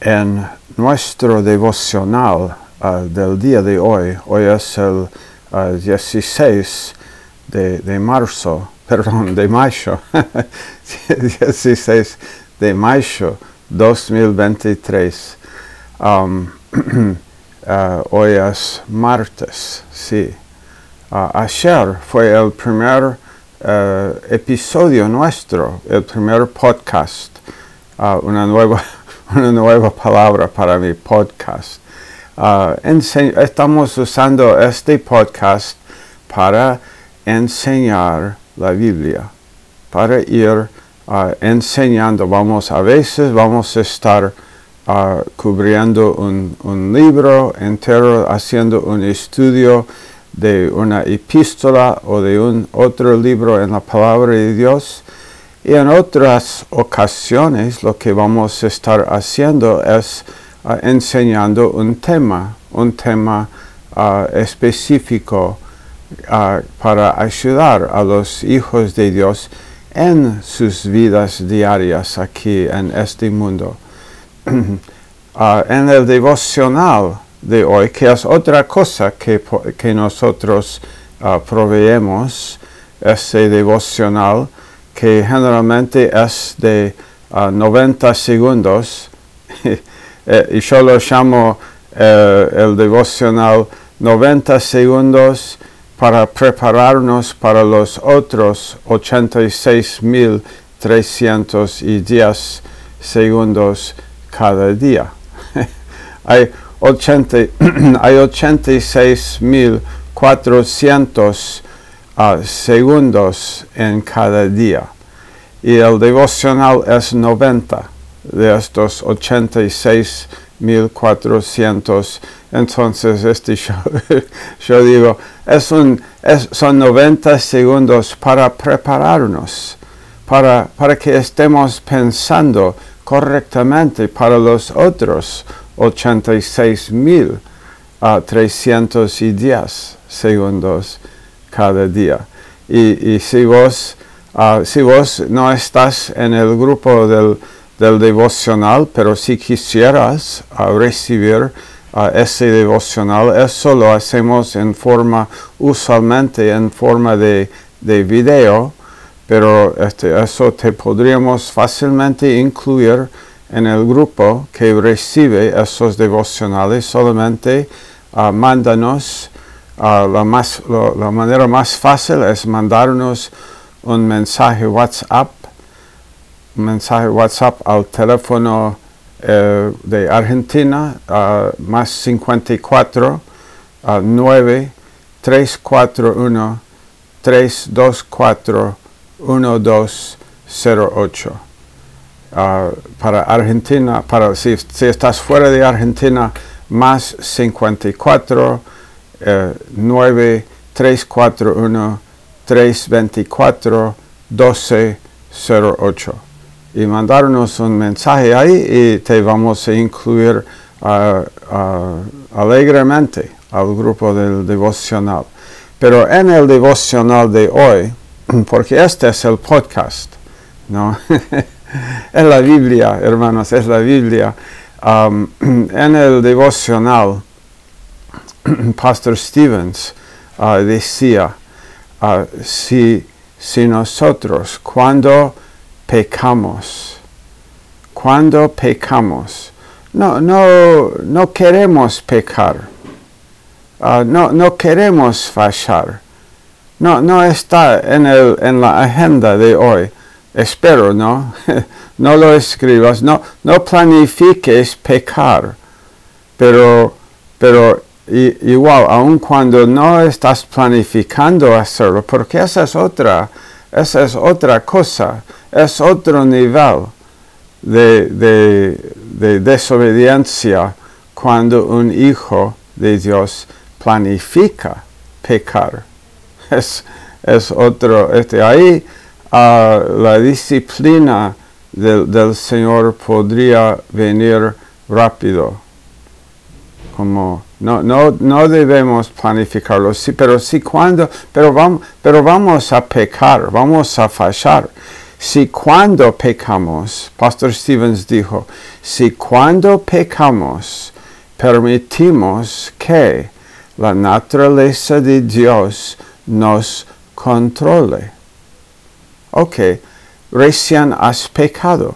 en nuestro devocional uh, del día de hoy, hoy es el uh, 16 de, marzo, perdón, de mayo, 16 de mayo 2023. Um, uh, hoy es martes, sí. ayer fue el primer episodio nuestro, el primer podcast, una nueva una nueva palabra para mi podcast. Uh, estamos usando este podcast para enseñar la Biblia, para ir uh, enseñando. Vamos a veces vamos a estar uh, cubriendo un, un, libro entero, haciendo un estudio de una epístola o de un otro libro en la palabra de Dios. Y en otras ocasiones lo que vamos a estar haciendo es uh, enseñando un tema, un tema uh, específico uh, para ayudar a los hijos de Dios en sus vidas diarias aquí en este mundo. en el devocional de hoy, que es otra cosa que, que nosotros proveemos, ese devocional, que generalmente es de 90 ah, segundos, eh, y yo lo llamo eh, el devocional 90 segundos para prepararnos para los otros 86.310 segundos cada día. hay, 80, hay 86.400 segundos en cada día. Y el devocional es 90 de estos 86.400. Entonces, este yo, yo digo, es un, es, son 90 segundos para prepararnos, para, para que estemos pensando correctamente para los otros 86.310 segundos cada día. Y, si, vos, ah, si vos no estás en el grupo del, devocional, pero si quisieras ah, recibir ah, ese devocional, eso lo hacemos en forma, usualmente en forma de, de video, pero este, eso te podríamos fácilmente incluir en el grupo que recibe esos devocionales. Solamente mándanos la, más, la manera más fácil es mandarnos un mensaje WhatsApp, un mensaje WhatsApp al teléfono eh, de Argentina, más 54 9 341 324 1208. para Argentina, para si, si estás fuera de Argentina, más 54 9 341 324 1208 y mandarnos un mensaje ahí y te vamos a incluir uh, alegremente al grupo del devocional. Pero en el devocional de hoy, porque este es el podcast, ¿no? es la Biblia, hermanos, es la Biblia. En el devocional Pastor Stevens uh, decía, uh, si, si nosotros cuando pecamos, cuando pecamos, no, no, no queremos pecar, uh, no, no queremos fallar, no, no está en, el, en la agenda de hoy. Espero, ¿no? no lo escribas, no, no planifiques pecar, pero, pero y, igual, aun cuando no estás planificando hacerlo, porque esa es otra, esa es otra cosa, es otro nivel de, de, desobediencia cuando un hijo de Dios planifica pecar. Es, es otro, este, ahí uh, la disciplina del, del Señor podría venir rápido, como no, no, no debemos planificarlo, sí, pero sí cuando, pero vamos, pero vamos a pecar, vamos a fallar. si cuando pecamos, Pastor Stevens dijo, si cuando pecamos permitimos que la naturaleza de Dios nos controle. Ok, recién has pecado.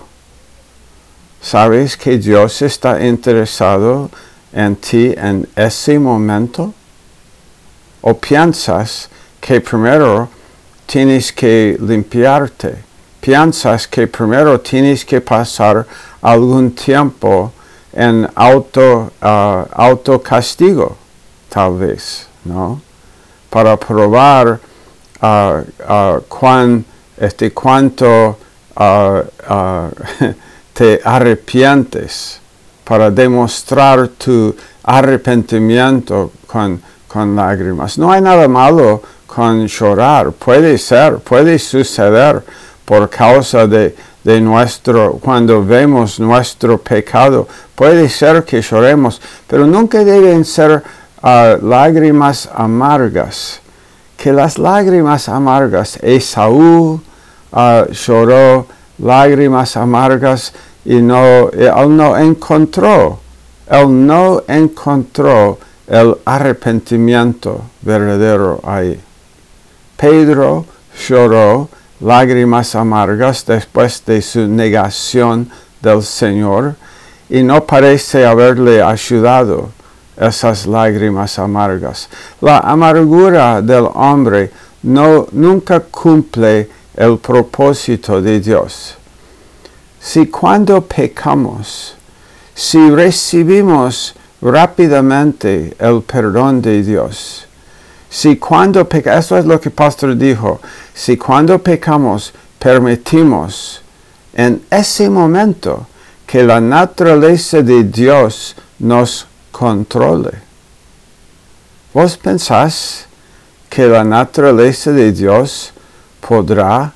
¿Sabes que Dios está interesado en ti en ese momento? ¿O piensas que primero tienes que limpiarte? ¿Piensas que primero tienes que pasar algún tiempo en auto, uh, autocastigo? Tal vez, ¿no? Para probar uh, uh, cuán, este, cuánto te arrepientes para demostrar tu arrepentimiento con, con lágrimas. No hay nada malo con llorar, puede ser, puede suceder por causa de, de nuestro, cuando vemos nuestro pecado, puede ser que lloremos, pero nunca deben ser uh, lágrimas amargas. Que las lágrimas amargas, Esaú uh, lloró lágrimas amargas y no, él no encontró, él no encontró el arrepentimiento verdadero ahí. Pedro lloró lágrimas amargas después de su negación del Señor y no parece haberle ayudado esas lágrimas amargas. La amargura del hombre no, nunca cumple el propósito de Dios. Si cuando pecamos, si recibimos rápidamente el perdón de Dios, si cuando pecamos, eso es lo que el pastor dijo, si cuando pecamos permitimos en ese momento que la naturaleza de Dios nos controle. ¿Vos pensás que la naturaleza de Dios podrá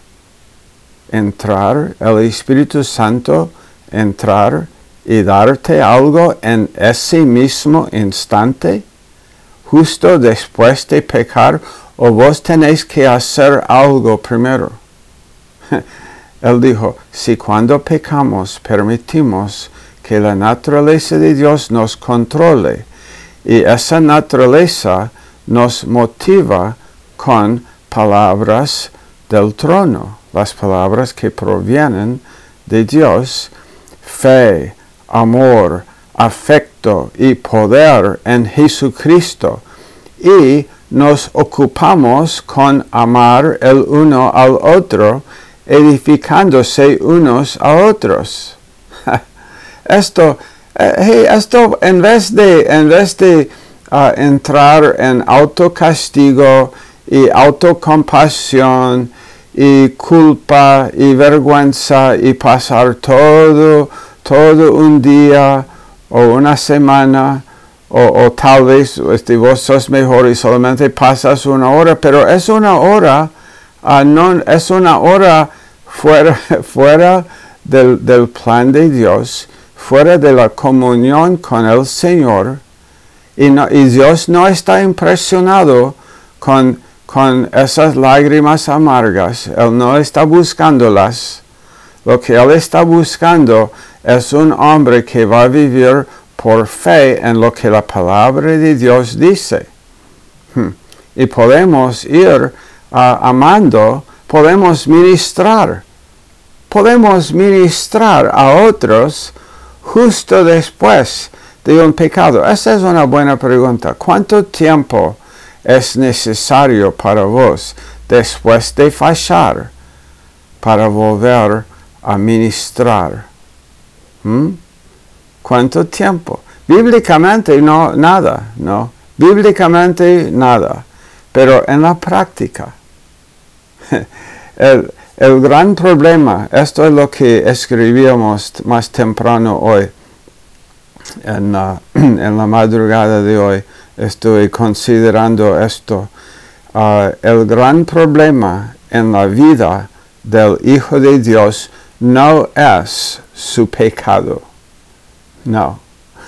entrar, el Espíritu Santo entrar y darte algo en ese mismo instante, justo después de pecar, o vos tenéis que hacer algo primero. Él dijo, si cuando pecamos permitimos que la naturaleza de Dios nos controle y esa naturaleza nos motiva con palabras del trono, las palabras que provienen de Dios, fe, amor, afecto y poder en Jesucristo. Y nos ocupamos con amar el uno al otro, edificándose unos a otros. esto, eh, esto en vez de, en ah, entrar en autocastigo y autocompasión y culpa y vergüenza y pasar todo, todo un día o una semana o, tal vez este, vos sos mejor y solamente pasas una hora, pero es una hora, uh, no, es una hora fuera, fuera del, del, plan de Dios, fuera de la comunión con el Señor, y, y Dios no está impresionado con con esas lágrimas amargas. Él no está buscándolas. Lo que Él está buscando es un hombre que va a vivir por fe en lo que la palabra de Dios dice. Hmm. Y podemos ir amando, podemos ministrar. Podemos ministrar a otros justo después de un pecado. Esa es una buena pregunta. ¿Cuánto tiempo es necesario para vos después de fallar para volver a ministrar. ¿Mm? ¿Cuánto tiempo? Bíblicamente no, nada, ¿no? Bíblicamente nada, pero en la práctica. el, gran problema, esto es lo que escribíamos más temprano hoy, en la madrugada de hoy, estoy considerando esto. Ah, el gran problema en la vida del Hijo de Dios no es su pecado. No.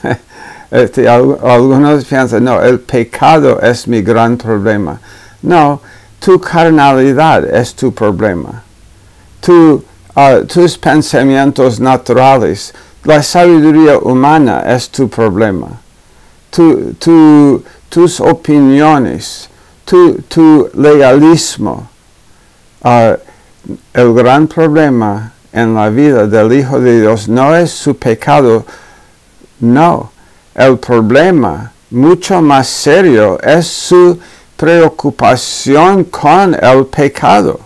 Este, algunos piensan, no, el pecado es mi gran problema. No, tu carnalidad es tu problema. Uh, tus pensamientos naturales. La sabiduría humana es tu problema. Tu, tu, tus opiniones, tu, tu legalismo. El gran problema en la vida del Hijo de Dios no es su pecado, no. El problema mucho más serio es su preocupación con el pecado.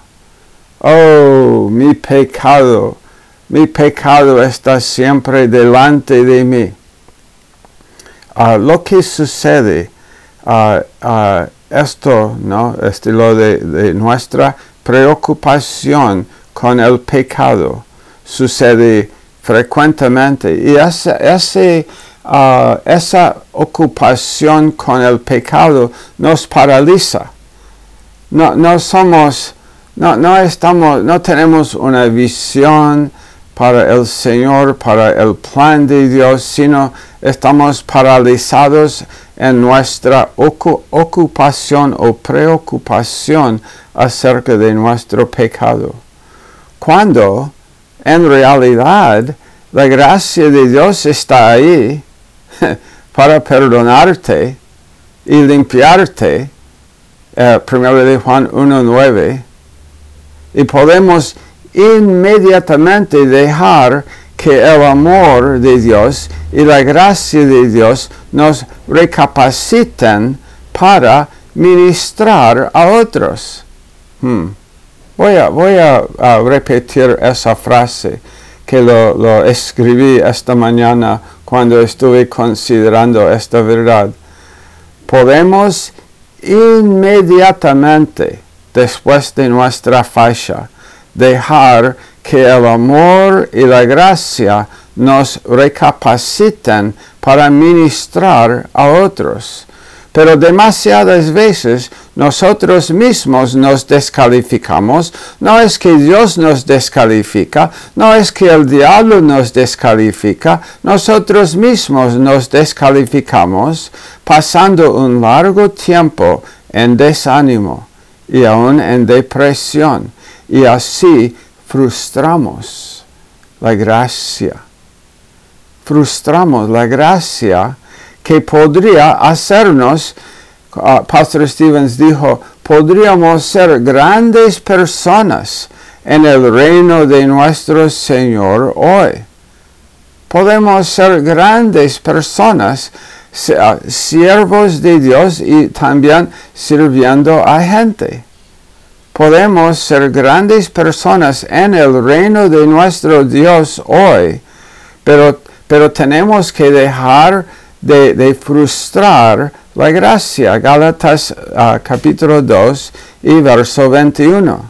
Oh, mi pecado, mi pecado está siempre delante de mí. Uh, lo que sucede, uh, esto, ¿no? Estilo de, de nuestra preocupación con el pecado sucede frecuentemente y ese, ese esa ocupación con el pecado nos paraliza. No, no somos, no, no estamos, no tenemos una visión para el Señor, para el plan de Dios, sino estamos paralizados en nuestra ocupación o preocupación acerca de nuestro pecado. Cuando en realidad la gracia de Dios está ahí para perdonarte y limpiarte, eh, primero de Juan 1.9, y podemos inmediatamente dejar que el amor de Dios y la gracia de Dios nos recapaciten para ministrar a otros. Hmm. Voy, a, voy a, repetir esa frase que lo, lo escribí esta mañana cuando estuve considerando esta verdad. Podemos inmediatamente, después de nuestra falla, dejar que el amor y la gracia nos recapaciten para ministrar a otros. Pero demasiadas veces nosotros mismos nos descalificamos. No es que Dios nos descalifica, no es que el diablo nos descalifica, nosotros mismos nos descalificamos pasando un largo tiempo en desánimo y aún en depresión y así frustramos la gracia. Frustramos la gracia que podría hacernos, uh, Pastor Stevens dijo, podríamos ser grandes personas en el reino de nuestro Señor hoy. Podemos ser grandes personas, siervos de Dios y también sirviendo a gente. Podemos ser grandes personas en el reino de nuestro Dios hoy, pero, pero tenemos que dejar de, frustrar la gracia. Gálatas uh, capítulo 2 y verso 21.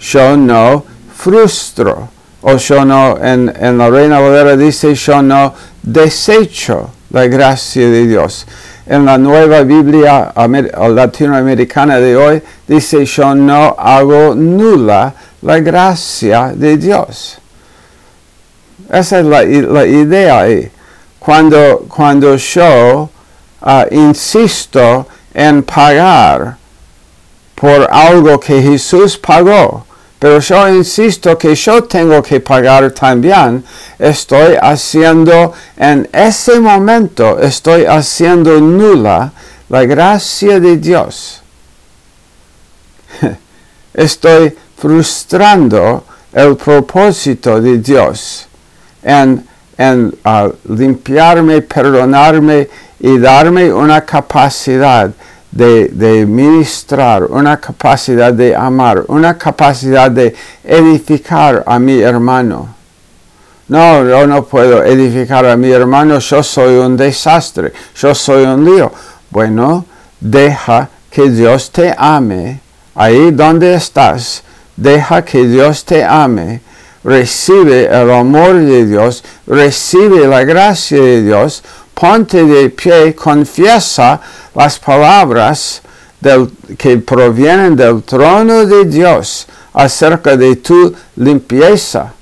Yo no frustro. O yo no, en, en la Reina Valera dice, yo no desecho la gracia de Dios. En la nueva Biblia latinoamericana de hoy dice, yo no hago nula la gracia de Dios. Esa es la, la idea ahí cuando, cuando yo uh, insisto en pagar por algo que Jesús pagó, pero yo insisto que yo tengo que pagar también, estoy haciendo en ese momento, estoy haciendo nula la gracia de Dios. Estoy frustrando el propósito de Dios en en limpiarme, perdonarme y darme una capacidad de, ministrar, una capacidad de amar, una capacidad de edificar a mi hermano. No, yo no puedo edificar a mi hermano, yo soy un desastre, yo soy un lío. Bueno, deja que Dios te ame ahí donde estás, deja que Dios te ame recibe el amor de Dios, recibe la gracia de Dios, ponte de pie, confiesa las palabras que provienen del trono de Dios acerca de tu limpieza.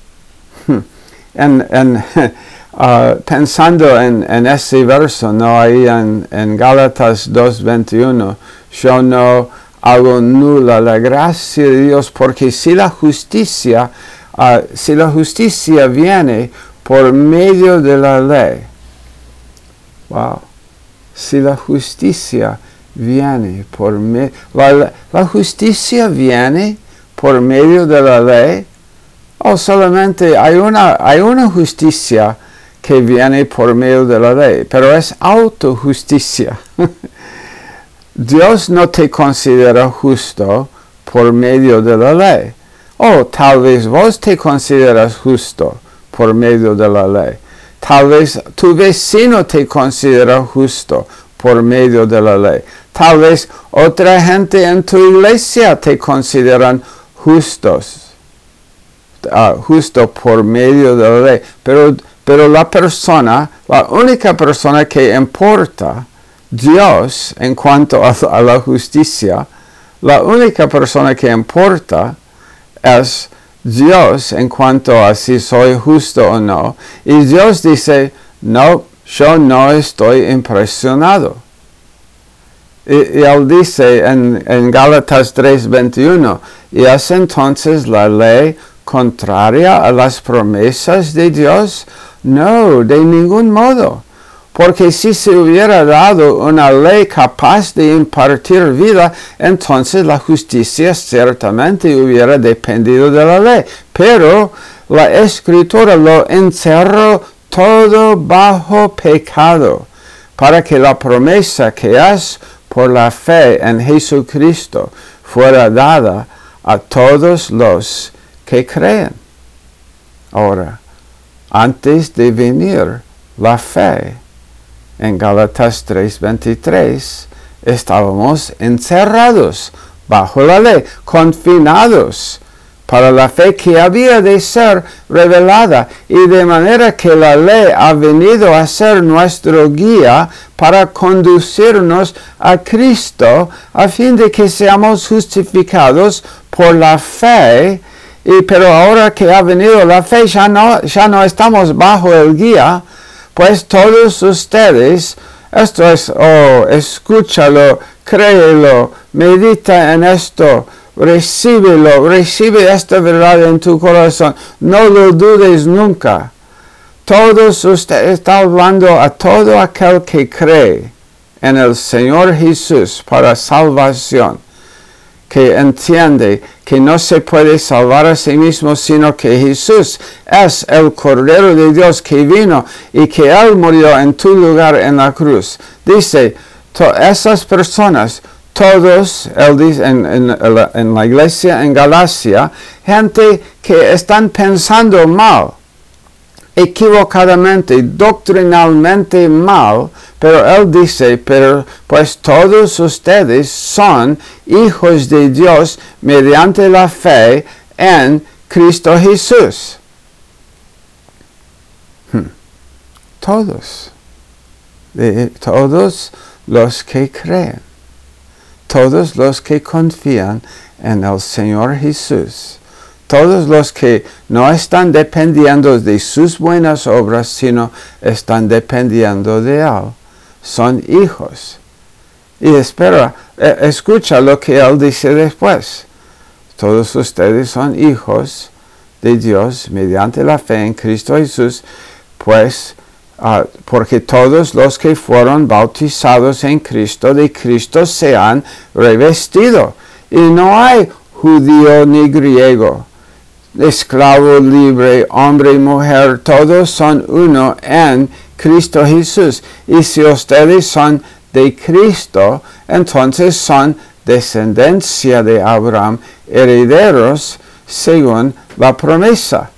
En, en, uh, pensando en, en, ese verso, ¿no? ahí en, en Gálatas 2.21, yo no hago nula la gracia de Dios, porque si la justicia ah, si la justicia viene por medio de la ley, wow, si la justicia viene por medio, la, justicia viene por medio de la ley, o solamente hay una, hay una justicia que viene por medio de la ley, pero es autojusticia. Dios no te considera justo por medio de la ley. O tal vez vos te consideras justo por medio de la ley. Tal vez tu vecino te considera justo por medio de la ley. Tal vez otra gente en tu iglesia te consideran justos, uh, justo por medio de la ley. Pero, pero la persona, la única persona que importa, Dios en cuanto a, la justicia, la única persona que importa es Dios en cuanto a si soy justo o no. Y Dios dice, no, yo no estoy impresionado. Y, él dice en, en Gálatas 3:21, y es entonces la ley contraria a las promesas de Dios? No, de ningún modo. Porque si se hubiera dado una ley capaz de impartir vida, entonces la justicia ciertamente hubiera dependido de la ley. Pero la escritura lo encerró todo bajo pecado, para que la promesa que es por la fe en Jesucristo fuera dada a todos los que creen. Ahora, antes de venir la fe, en Gálatas 3:23, estábamos encerrados bajo la ley, confinados para la fe que había de ser revelada y de manera que la ley ha venido a ser nuestro guía para conducirnos a Cristo a fin de que seamos justificados por la fe. Y pero ahora que ha venido la fe ya no, ya no estamos bajo el guía pues todos ustedes, esto es, oh, escúchalo, créelo, medita en esto, recíbelo, recibe esta verdad en tu corazón, no lo dudes nunca. Todos ustedes, está hablando a todo aquel que cree en el Señor Jesús para salvación que entiende que no se puede salvar a sí mismo, sino que Jesús es el Cordero de Dios que vino y que Él murió en tu lugar en la cruz. Dice, esas personas, todos, él dice en, en la iglesia en Galacia, gente que están pensando mal equivocadamente, doctrinalmente mal, pero él dice, pero pues todos ustedes son hijos de Dios mediante la fe en Cristo Jesús. Hmm. Todos. todos los que creen. Todos los que confían en el Señor Jesús todos los que no están dependiendo de sus buenas obras, sino están dependiendo de Él, son hijos. Y espera, e, escucha lo que Él dice después. Todos ustedes son hijos de Dios mediante la fe en Cristo Jesús, pues ah, porque todos los que fueron bautizados en Cristo, de Cristo se han revestido. Y no hay judío ni griego esclavo libre, hombre y mujer, todos son uno en Cristo Jesús. Y si ustedes son de Cristo, entonces son descendencia de Abraham, herederos según la promesa.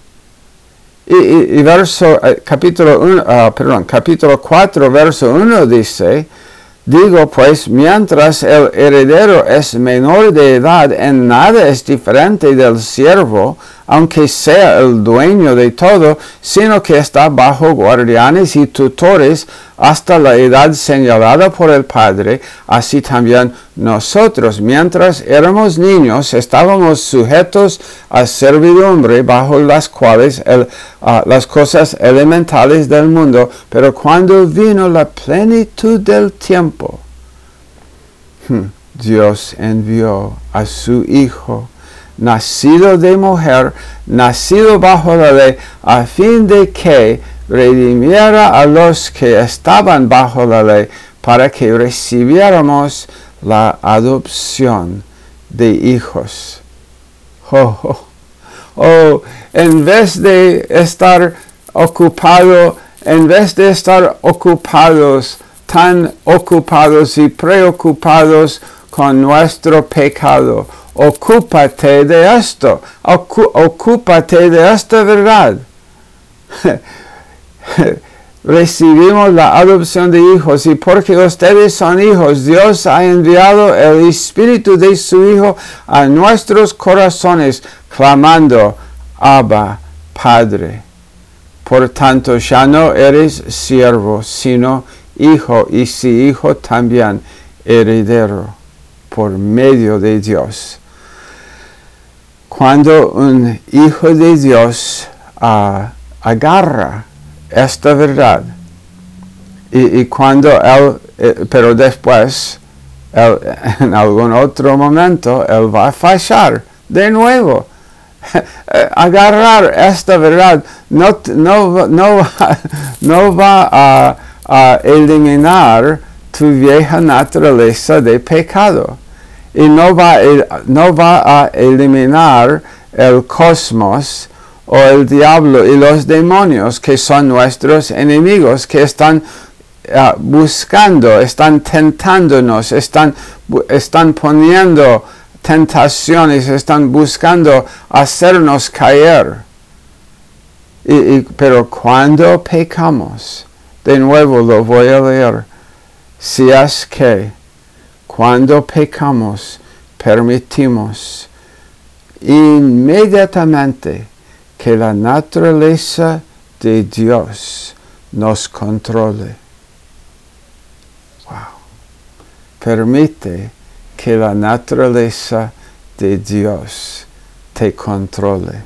Y, verso, eh, capítulo, ah, perdón, capítulo 4, verso 1 dice, Digo pues, mientras el heredero es menor de edad, en nada es diferente del siervo, aunque sea el dueño de todo, sino que está bajo guardianes y tutores hasta la edad señalada por el Padre, así también nosotros, mientras éramos niños, estábamos sujetos a servidumbre bajo las cuales las cosas elementales del mundo, pero cuando vino la plenitud del tiempo, hmm, Dios envió a su Hijo, nacido de mujer, nacido bajo la ley, a fin de que redimiera a los que estaban bajo la ley, para que recibiéramos la adopción de hijos. Oh, oh, oh, en vez de estar ocupado, en vez de estar ocupados, tan ocupados y preocupados con nuestro pecado, ocúpate de esto, ocúpate de esta verdad. Recibimos la adopción de hijos y porque ustedes son hijos, Dios ha enviado el Espíritu de su Hijo a nuestros corazones, clamando, Abba, Padre. Por tanto, ya no eres siervo, sino hijo, y si hijo también heredero por medio de Dios. Cuando un hijo de Dios ah, agarra esta verdad, y, cuando él, eh, pero después, en algún otro momento, él va a fallar de nuevo. Agarrar esta verdad no, no, no, no va a, a eliminar tu vieja naturaleza de pecado y no va, no va a eliminar el cosmos o el diablo y los demonios que son nuestros enemigos, que están ah, buscando, están tentándonos, están, están poniendo tentaciones, están buscando hacernos caer. pero cuando pecamos, de nuevo lo voy a leer, si es que cuando pecamos, permitimos inmediatamente que la naturaleza de Dios nos controle. Wow. Permite que la naturaleza de Dios te controle.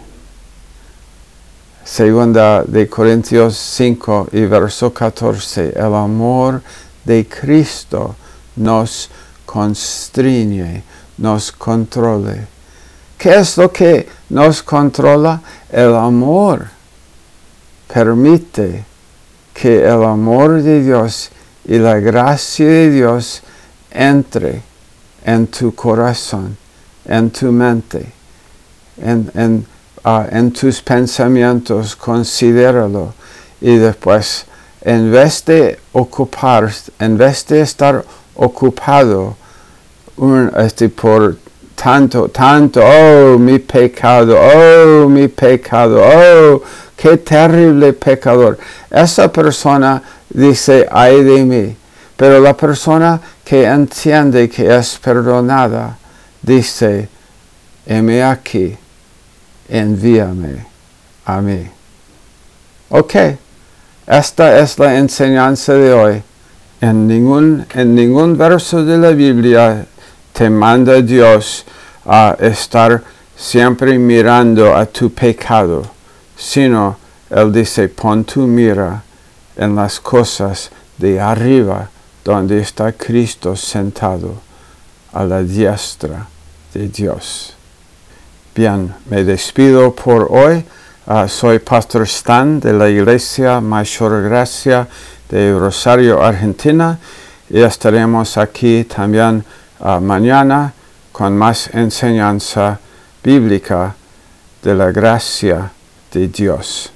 Segunda de Corintios 5 y verso 14. El amor de Cristo nos constriñe, nos controle. ¿Qué es lo que nos controla? El amor. Permite que el amor de Dios y la gracia de Dios entre en tu corazón, en tu mente, en, en, ah, en tus pensamientos, considéralo. Y después, en vez de ocupar, en vez de estar ocupado un, este, por tanto, tanto, oh, mi pecado, oh, mi pecado, oh, qué terrible pecador. Esa persona dice, ay de mí. Pero la persona que entiende que es perdonada dice, heme aquí, envíame a mí. Ok, esta es la enseñanza de hoy. En ningún, en ningún verso de la Biblia te manda Dios a estar siempre mirando a tu pecado, sino Él dice, pon tu mira en las cosas de arriba, donde está Cristo sentado a la diestra de Dios. Bien, me despido por hoy. Ah, soy Pastor Stan de la Iglesia Mayor Gracia de Rosario, Argentina, y estaremos aquí también uh, mañana con más enseñanza bíblica de la gracia de Dios.